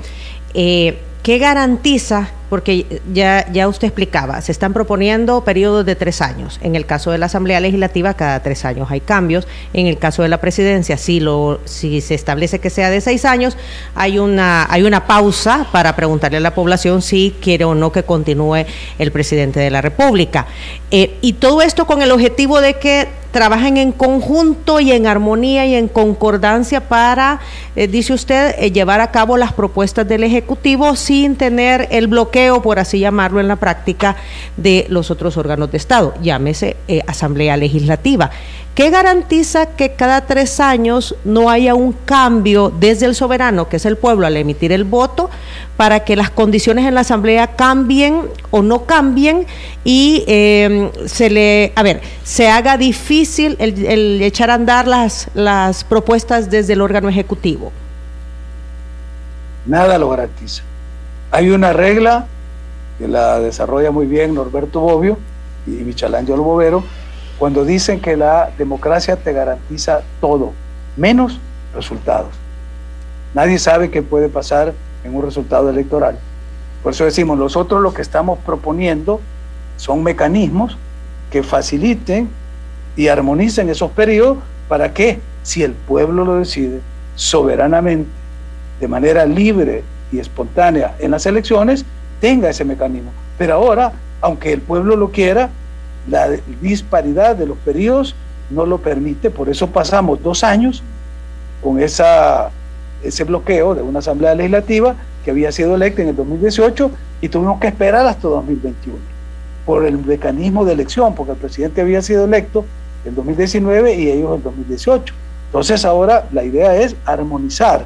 Eh, ¿Qué garantiza porque ya, ya usted explicaba, se están proponiendo periodos de tres años. En el caso de la Asamblea Legislativa, cada tres años hay cambios. En el caso de la presidencia, si, lo, si se establece que sea de seis años, hay una, hay una pausa para preguntarle a la población si quiere o no que continúe el presidente de la República. Eh, y todo esto con el objetivo de que trabajen en conjunto y en armonía y en concordancia para, eh, dice usted, eh, llevar a cabo las propuestas del Ejecutivo sin tener el bloqueo, por así llamarlo en la práctica, de los otros órganos de Estado, llámese eh, Asamblea Legislativa. ¿Qué garantiza que cada tres años no haya un cambio desde el soberano, que es el pueblo, al emitir el voto, para que las condiciones en la Asamblea cambien o no cambien y em, se le, a ver, se haga difícil el, echar a andar las, las propuestas desde el órgano ejecutivo? Nada lo garantiza. Hay una regla que la desarrolla muy bien Norberto Bobbio y Michelangelo Bovero, cuando dicen que la democracia te garantiza todo, menos resultados. Nadie sabe qué puede pasar en un resultado electoral. Por eso decimos, nosotros lo que estamos proponiendo son mecanismos que faciliten y armonicen esos periodos para que, si el pueblo lo decide soberanamente, de manera libre y espontánea en las elecciones, tenga ese mecanismo. Pero ahora, aunque el pueblo lo quiera, la disparidad de los periodos no lo permite, por eso pasamos dos años con ese bloqueo de una asamblea legislativa que había sido electa en el 2018 y tuvimos que esperar hasta 2021 por el mecanismo de elección, porque el presidente había sido electo en 2019 y ellos en 2018. Entonces ahora la idea es armonizar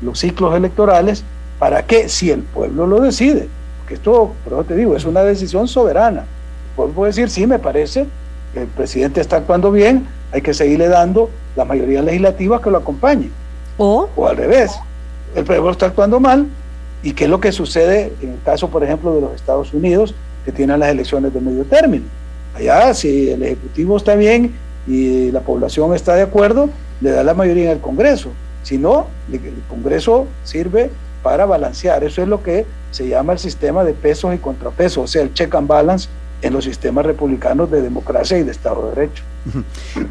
los ciclos electorales para que, si el pueblo lo decide, porque esto, pero te digo, es una decisión soberana, puedo decir, sí, me parece que el presidente está actuando bien, hay que seguirle dando la mayoría legislativa que lo acompañe. O, o al revés, el pueblo está actuando mal, y qué es lo que sucede en el caso, por ejemplo, de los Estados Unidos, que tienen las elecciones de medio término. Allá, si el Ejecutivo está bien y la población está de acuerdo, le da la mayoría en el Congreso. Si no, el Congreso sirve para balancear. Eso es lo que se llama el sistema de pesos y contrapesos, o sea, el check and balance en los sistemas republicanos de democracia y de Estado de Derecho.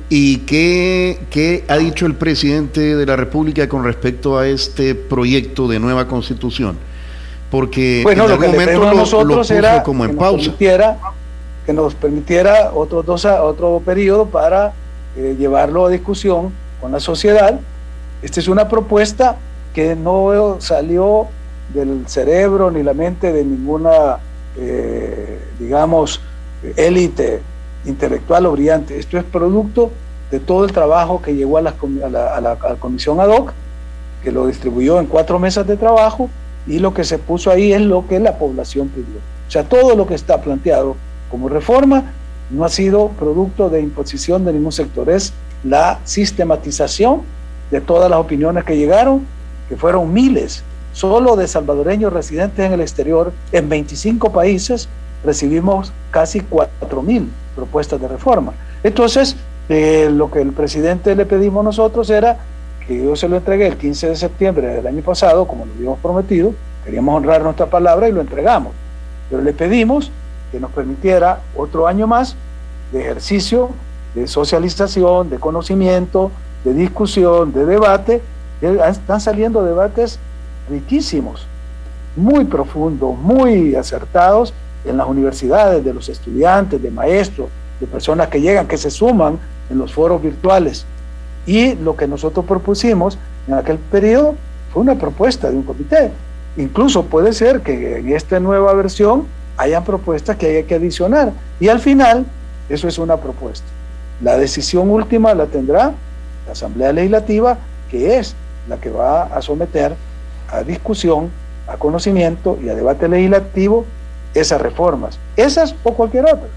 ¿Y qué, qué, ha dicho el presidente de la República con respecto a este proyecto de nueva constitución? Porque bueno, en algún momento lo, nosotros era como en pausa. que nos permitiera otro, dos, otro periodo para eh, llevarlo a discusión con la sociedad esta es una propuesta que no salió del cerebro ni la mente de ninguna, eh, digamos, élite intelectual o brillante. Esto es producto de todo el trabajo que llegó a la, comisión ad hoc, que lo distribuyó en cuatro mesas de trabajo y lo que se puso ahí es lo que la población pidió. O sea, todo lo que está planteado como reforma no ha sido producto de imposición de ningún sector, es la sistematización de todas las opiniones que llegaron, que fueron miles, solo de salvadoreños residentes en el exterior, en 25 países, recibimos casi 4.000 propuestas de reforma. Entonces, eh, lo que el presidente le pedimos nosotros era que yo se lo entregué el 15 de septiembre del año pasado, como lo habíamos prometido, queríamos honrar nuestra palabra y lo entregamos. Pero le pedimos que nos permitiera otro año más de ejercicio, de socialización, de conocimiento, de discusión, de debate, están saliendo debates riquísimos, muy profundos, muy acertados en las universidades, de los estudiantes, de maestros, de personas que llegan, que se suman en los foros virtuales. Y lo que nosotros propusimos en aquel periodo fue una propuesta de un comité. Incluso puede ser que en esta nueva versión hayan propuestas que haya que adicionar. Y al final, eso es una propuesta. La decisión última la tendrá la Asamblea Legislativa, que es la que va a someter a discusión, a conocimiento y a debate legislativo esas reformas, esas o cualquier otra,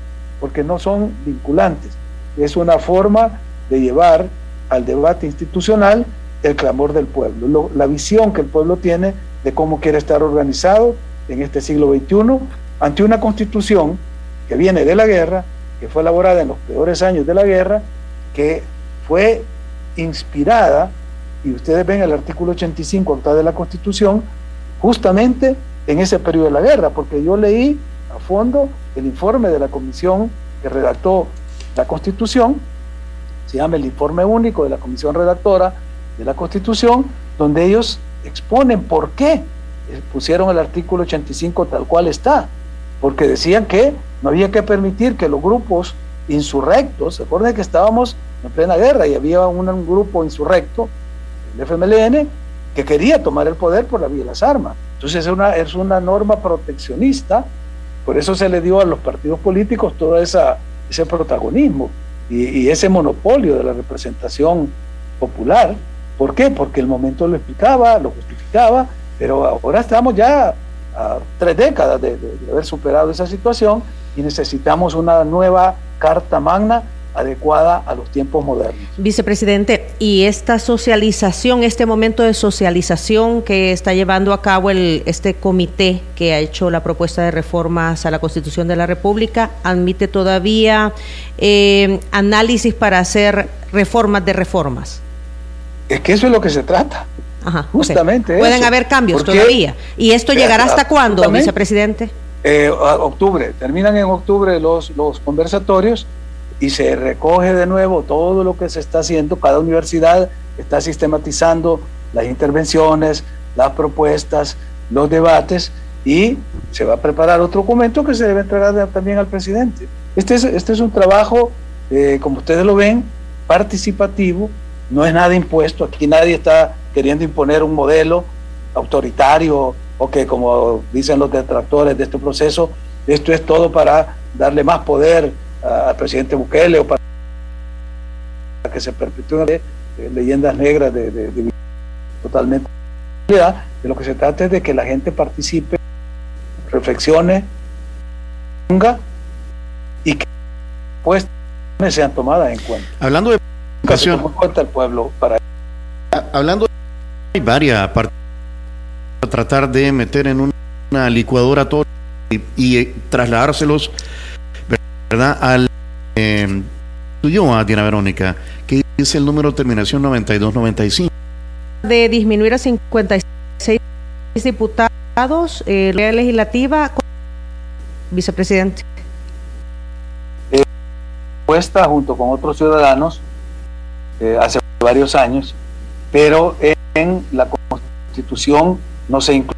porque no son vinculantes. Es una forma de llevar al debate institucional el clamor del pueblo, la visión que el pueblo tiene de cómo quiere estar organizado en este siglo XXI ante una constitución que viene de la guerra, que fue elaborada en los peores años de la guerra, que fue inspirada, y ustedes ven el artículo 85 de la constitución, justamente en ese periodo de la guerra, porque yo leí a fondo el informe de la comisión que redactó la constitución, se llama el informe único de la comisión redactora de la constitución, donde ellos exponen por qué pusieron el artículo 85 tal cual está, porque decían que no había que permitir que los grupos insurrectos, se acuerdan que estábamos en plena guerra y había un, grupo insurrecto, el FMLN, que quería tomar el poder por la vía de las armas. Entonces es una, es una norma proteccionista, por eso se le dio a los partidos políticos todo esa, ese protagonismo y, y ese monopolio de la representación popular. ¿Por qué? Porque el momento lo explicaba, lo justificaba, pero ahora estamos ya a tres décadas de, haber superado esa situación y necesitamos una nueva Carta Magna adecuada a los tiempos modernos. Vicepresidente, y esta socialización, este momento de socialización que está llevando a cabo el, este comité que ha hecho la propuesta de reformas a la Constitución de la República, admite todavía eh, análisis para hacer reformas de reformas. Es que eso es lo que se trata. Justamente. Pueden haber cambios todavía. ¿Y esto llegará hasta cuándo, vicepresidente? Eh, octubre. Terminan en octubre los, los conversatorios y se recoge de nuevo todo lo que se está haciendo. Cada universidad está sistematizando las intervenciones, las propuestas, los debates y se va a preparar otro documento que se debe entregar también al presidente. Este es, este es un trabajo, eh, como ustedes lo ven, participativo, no es nada impuesto, aquí nadie está queriendo imponer un modelo autoritario o que, como dicen los detractores de este proceso, esto es todo para darle más poder al presidente Bukele o para que se perpetúen eh, leyendas negras de, de, totalmente. De lo que se trata es de que la gente participe, reflexione, y que pues sean tomadas en cuenta. Hablando de educación, cuenta el pueblo para hablando hay varias partes para tratar de meter en una licuadora todo y, eh, trasladárselos ¿verdad? al eh, tuyo a Diana Verónica, que dice el número de terminación 9295. De disminuir a 56 diputados, eh, la legislativa, vicepresidente. Eh, junto con otros ciudadanos eh, hace varios años, pero en la Constitución no se incluye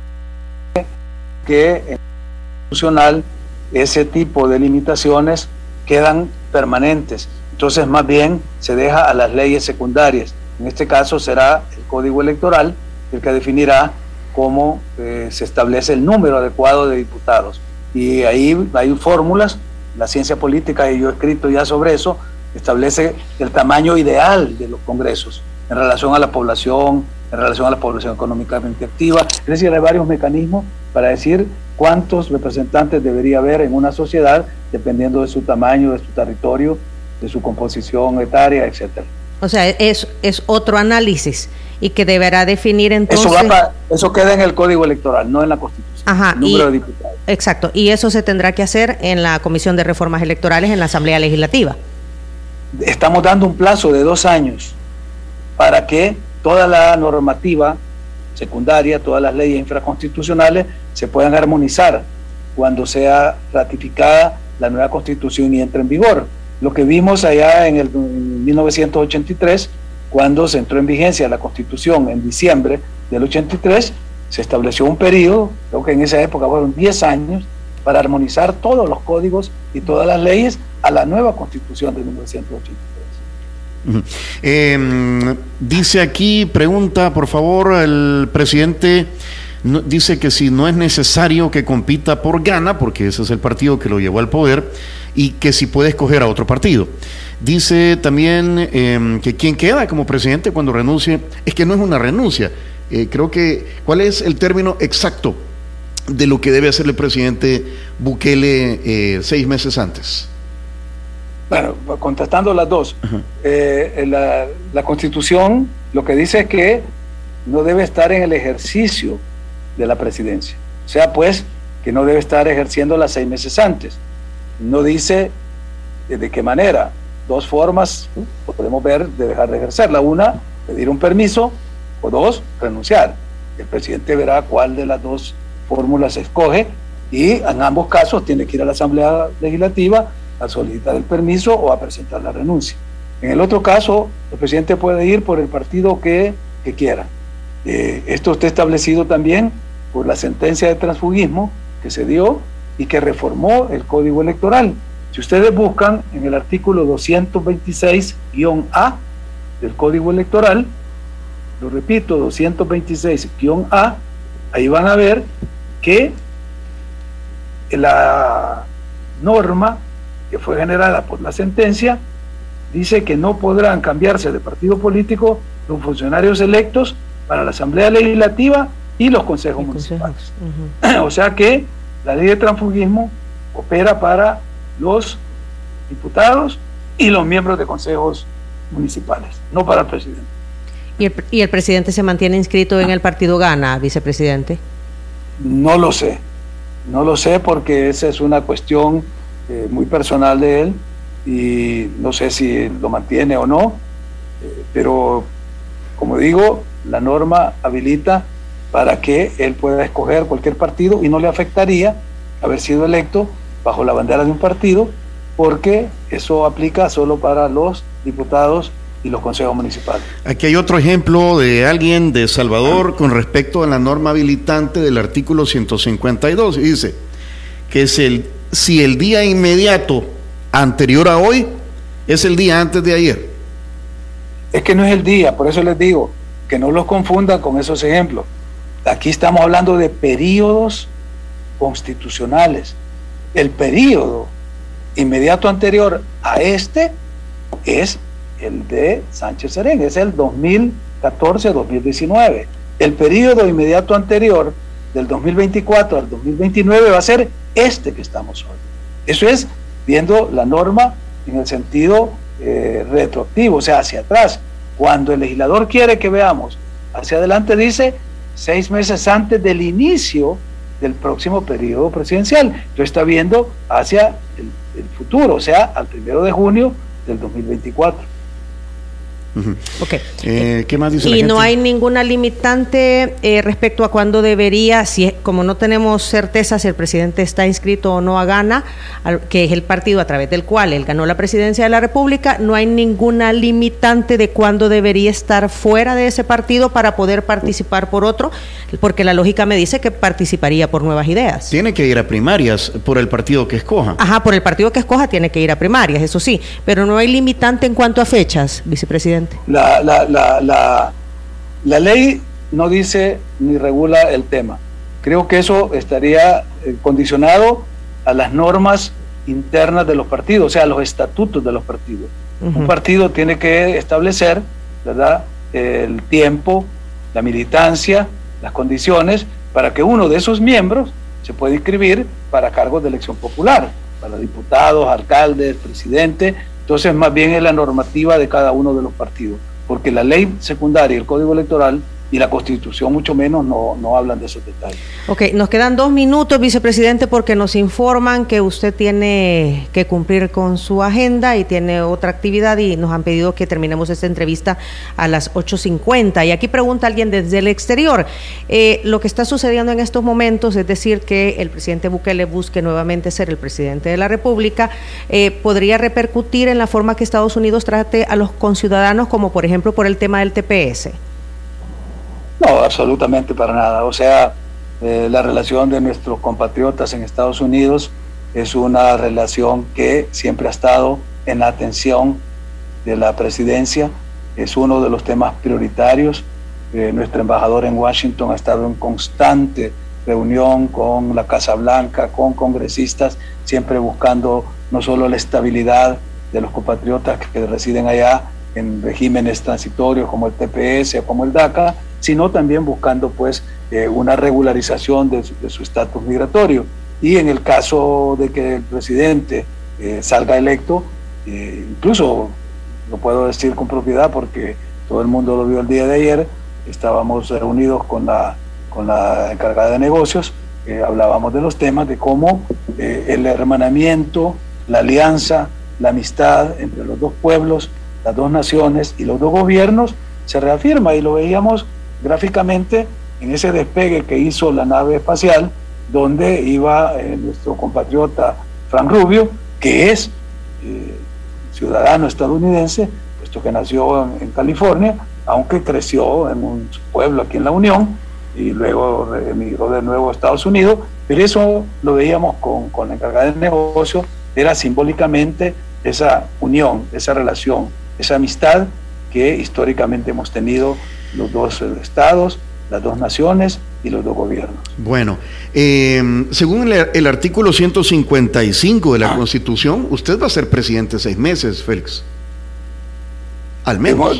que en la constitucional ese tipo de limitaciones quedan permanentes. Entonces, más bien se deja a las leyes secundarias. En este caso será el Código Electoral el que definirá cómo eh, se establece el número adecuado de diputados. Y ahí hay fórmulas, la ciencia política, y yo he escrito ya sobre eso, establece el tamaño ideal de los congresos en relación a la población, en relación a la población económicamente activa. Es decir, hay varios mecanismos para decir cuántos representantes debería haber en una sociedad dependiendo de su tamaño, de su territorio, de su composición etaria, etcétera. O sea, es, es otro análisis y que deberá definir entonces... Eso, eso queda en el Código Electoral, no en la Constitución. Ajá, número de diputados. Exacto, y eso se tendrá que hacer en la Comisión de Reformas Electorales en la Asamblea Legislativa. Estamos dando un plazo de dos años para que toda la normativa secundaria, todas las leyes infraconstitucionales se puedan armonizar cuando sea ratificada la nueva constitución y entre en vigor. Lo que vimos allá en el 1983, cuando se entró en vigencia la constitución en diciembre del 83, se estableció un periodo, creo que en esa época fueron 10 años, para armonizar todos los códigos y todas las leyes a la nueva constitución de 1983. Em, dice aquí, pregunta, por favor, el presidente dice que si no es necesario que compita por gana, porque ese es el partido que lo llevó al poder, y que si puede escoger a otro partido. Dice también em, que quien queda como presidente cuando renuncie, es que no es una renuncia. Eh, creo que, ¿cuál es el término exacto? de lo que debe hacer el presidente Bukele eh, seis meses antes? Bueno, contestando las dos, eh, la, la, constitución lo que dice es que no debe estar en el ejercicio de la presidencia. O sea, pues, que no debe estar ejerciendo las seis meses antes. No dice de qué manera. Dos formas podemos ver de dejar de ejercerla. Una, pedir un permiso, o dos, renunciar. El presidente verá cuál de las dos fórmulas escoge y en ambos casos tiene que ir a la Asamblea Legislativa a solicitar el permiso o a presentar la renuncia. En el otro caso, el presidente puede ir por el partido que, quiera. Eh, esto está establecido también por la sentencia de transfugismo que se dio y que reformó el código electoral. Si ustedes buscan en el artículo 226-A del código electoral, lo repito, 226-A, ahí van a ver que la norma que fue generada por la sentencia, dice que no podrán cambiarse de partido político los funcionarios electos para la Asamblea Legislativa y los consejos municipales. o sea que la ley de transfugismo opera para los diputados y los miembros de consejos municipales, no para el presidente. ¿Y el, ¿Y el, presidente se mantiene inscrito en el partido Gana, vicepresidente? No lo sé, no lo sé porque esa es una cuestión eh, muy personal de él y no sé si lo mantiene o no, eh, pero como digo, la norma habilita para que él pueda escoger cualquier partido y no le afectaría haber sido electo bajo la bandera de un partido, porque eso aplica solo para los diputados y los consejos municipales. Aquí hay otro ejemplo de alguien de Salvador con respecto a la norma habilitante del artículo 152. Y dice que es el si el día inmediato anterior a hoy es el día antes de ayer. Es que no es el día, por eso les digo que no los confundan con esos ejemplos. Aquí estamos hablando de periodos constitucionales. El periodo inmediato anterior a este es el de Sánchez Serén, es el 2014-2019. El periodo inmediato anterior del 2024 al 2029 va a ser este que estamos hoy. Eso es viendo la norma en el sentido eh, retroactivo, o sea, hacia atrás. Cuando el legislador quiere que veamos hacia adelante, dice seis meses antes del inicio del próximo periodo presidencial. Entonces está viendo hacia el, el futuro, o sea, al primero de junio del 2024. Eh, ¿Qué más dice Y no hay ninguna limitante eh, respecto a cuándo debería, si como no tenemos certeza si el presidente está inscrito o no a Gana, que es el partido a través del cual él ganó la presidencia de la República, no hay ninguna limitante de cuándo debería estar fuera de ese partido para poder participar por otro, porque la lógica me dice que participaría por nuevas ideas. Tiene que ir a primarias por el partido que escoja. Ajá, por el partido que escoja tiene que ir a primarias, eso sí, pero no hay limitante en cuanto a fechas, vicepresidente. La, la, la, la, ley no dice ni regula el tema. Creo que eso estaría eh, condicionado a las normas internas de los partidos, o sea, a los estatutos de los partidos. Un partido tiene que establecer, ¿verdad?, el tiempo, la militancia, las condiciones para que uno de esos miembros se pueda inscribir para cargos de elección popular, para diputados, alcaldes, presidente, entonces, más bien es la normativa de cada uno de los partidos, porque la ley secundaria, el código electoral, y la Constitución mucho menos no, no, hablan de esos detalles. Ok, nos quedan dos minutos, vicepresidente, porque nos informan que usted tiene que cumplir con su agenda y tiene otra actividad y nos han pedido que terminemos esta entrevista a las 8.50. Y aquí pregunta alguien desde el exterior, eh, lo que está sucediendo en estos momentos, es decir, que el presidente Bukele busque nuevamente ser el presidente de la República, eh, ¿podría repercutir en la forma que Estados Unidos trate a los conciudadanos, como por ejemplo por el tema del TPS? No, absolutamente para nada. O sea, eh, la relación de nuestros compatriotas en Estados Unidos es una relación que siempre ha estado en la atención de la presidencia, es uno de los temas prioritarios. Eh, nuestro embajador en Washington ha estado en constante reunión con la Casa Blanca, con congresistas, siempre buscando no solo la estabilidad de los compatriotas que residen allá en regímenes transitorios como el TPS o como el DACA, sino también buscando pues eh, una regularización de, su estatus migratorio. Y en el caso de que el presidente eh, salga electo, incluso lo puedo decir con propiedad porque todo el mundo lo vio el día de ayer, estábamos reunidos con la, con la encargada de negocios, hablábamos de los temas, de cómo el hermanamiento, la alianza, la amistad entre los dos pueblos, las dos naciones y los dos gobiernos se reafirma y lo veíamos gráficamente en ese despegue que hizo la nave espacial donde iba eh, nuestro compatriota Frank Rubio, que es eh, ciudadano estadounidense, puesto que nació en, California, aunque creció en un pueblo aquí en la Unión y luego emigró de nuevo a Estados Unidos, pero eso lo veíamos con, con la encargada de negocio, era simbólicamente esa unión, esa relación, esa amistad que históricamente hemos tenido los dos estados, las dos naciones y los dos gobiernos. Bueno, eh, según el, artículo 155 de la ah. Constitución, usted va a ser presidente seis meses, Félix. Al menos.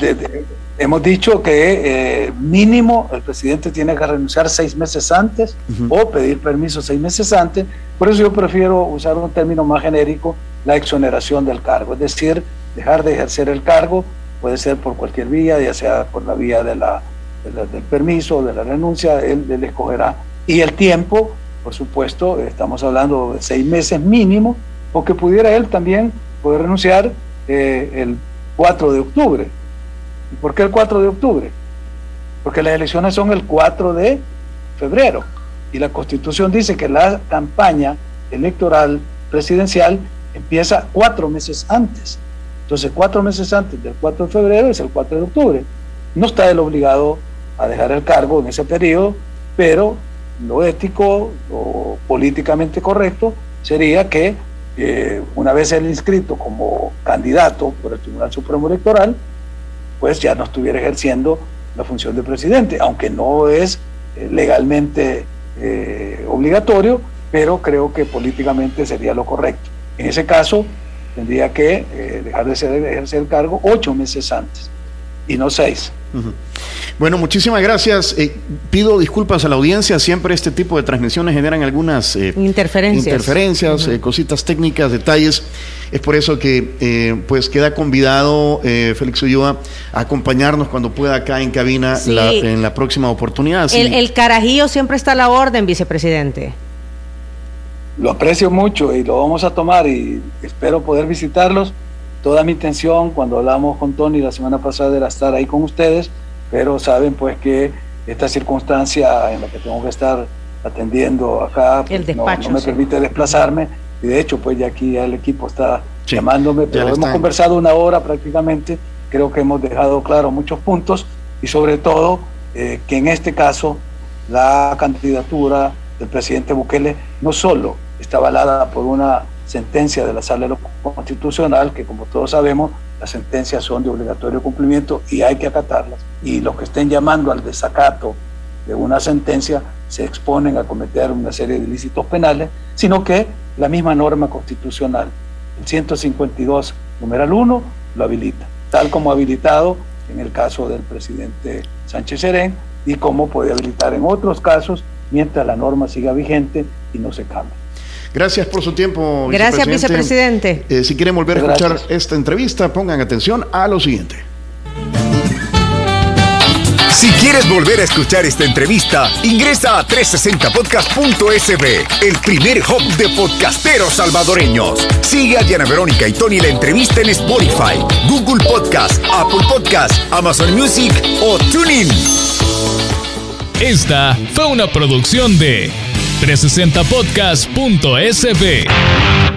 Hemos, dicho que eh, mínimo el presidente tiene que renunciar seis meses antes o pedir permiso seis meses antes. Por eso yo prefiero usar un término más genérico, la exoneración del cargo, es decir, dejar de ejercer el cargo puede ser por cualquier vía, ya sea por la vía de la, del permiso, de la renuncia, él, escogerá. Y el tiempo, por supuesto, estamos hablando de seis meses mínimo, o que pudiera él también poder renunciar eh, el 4 de octubre. ¿Y por qué el 4 de octubre? Porque las elecciones son el 4 de febrero y la constitución dice que la campaña electoral presidencial empieza cuatro meses antes. Entonces, cuatro meses antes del 4 de febrero es el 4 de octubre. No está él obligado a dejar el cargo en ese periodo, pero lo ético, lo políticamente correcto sería que eh, una vez él inscrito como candidato por el Tribunal Supremo Electoral, pues ya no estuviera ejerciendo la función de presidente, aunque no es eh, legalmente eh, obligatorio, pero creo que políticamente sería lo correcto. En ese caso, tendría que eh, dejar de ser, ejercer el cargo ocho meses antes y no seis. Bueno, muchísimas gracias. Eh, pido disculpas a la audiencia. Siempre este tipo de transmisiones generan algunas eh, interferencias, interferencias cositas técnicas, detalles. Es por eso que pues queda convidado Félix Ulloa a acompañarnos cuando pueda acá en cabina en la próxima oportunidad. El, el carajillo siempre está a la orden, vicepresidente lo aprecio mucho y lo vamos a tomar y espero poder visitarlos. Toda mi intención cuando hablamos con Tony la semana pasada era estar ahí con ustedes, pero saben pues que esta circunstancia en la que tengo que estar atendiendo acá pues, no, me permite desplazarme. Y de hecho pues ya aquí el equipo está llamándome, pero hemos conversado una hora prácticamente, creo que hemos dejado claro muchos puntos y sobre todo eh, que en este caso la candidatura del presidente Bukele no solo está avalada por una sentencia de la Sala Constitucional, que como todos sabemos, las sentencias son de obligatorio cumplimiento y hay que acatarlas. Y los que estén llamando al desacato de una sentencia se exponen a cometer una serie de ilícitos penales, sino que la misma norma constitucional, el 152, numeral 1, lo habilita, tal como habilitado en el caso del presidente Sánchez Serén y como puede habilitar en otros casos mientras la norma siga vigente y no se cambie. Gracias por su tiempo. Gracias, vicepresidente. Eh, si quieren volver a escuchar esta entrevista, pongan atención a lo siguiente. Si quieres volver a escuchar esta entrevista, ingresa a 360podcast.sb, el primer hub de podcasteros salvadoreños. Sigue a Diana Verónica y Tony la entrevista en Spotify, Google Podcast, Apple Podcast, Amazon Music o TuneIn. Esta fue una producción de 360podcast.sb.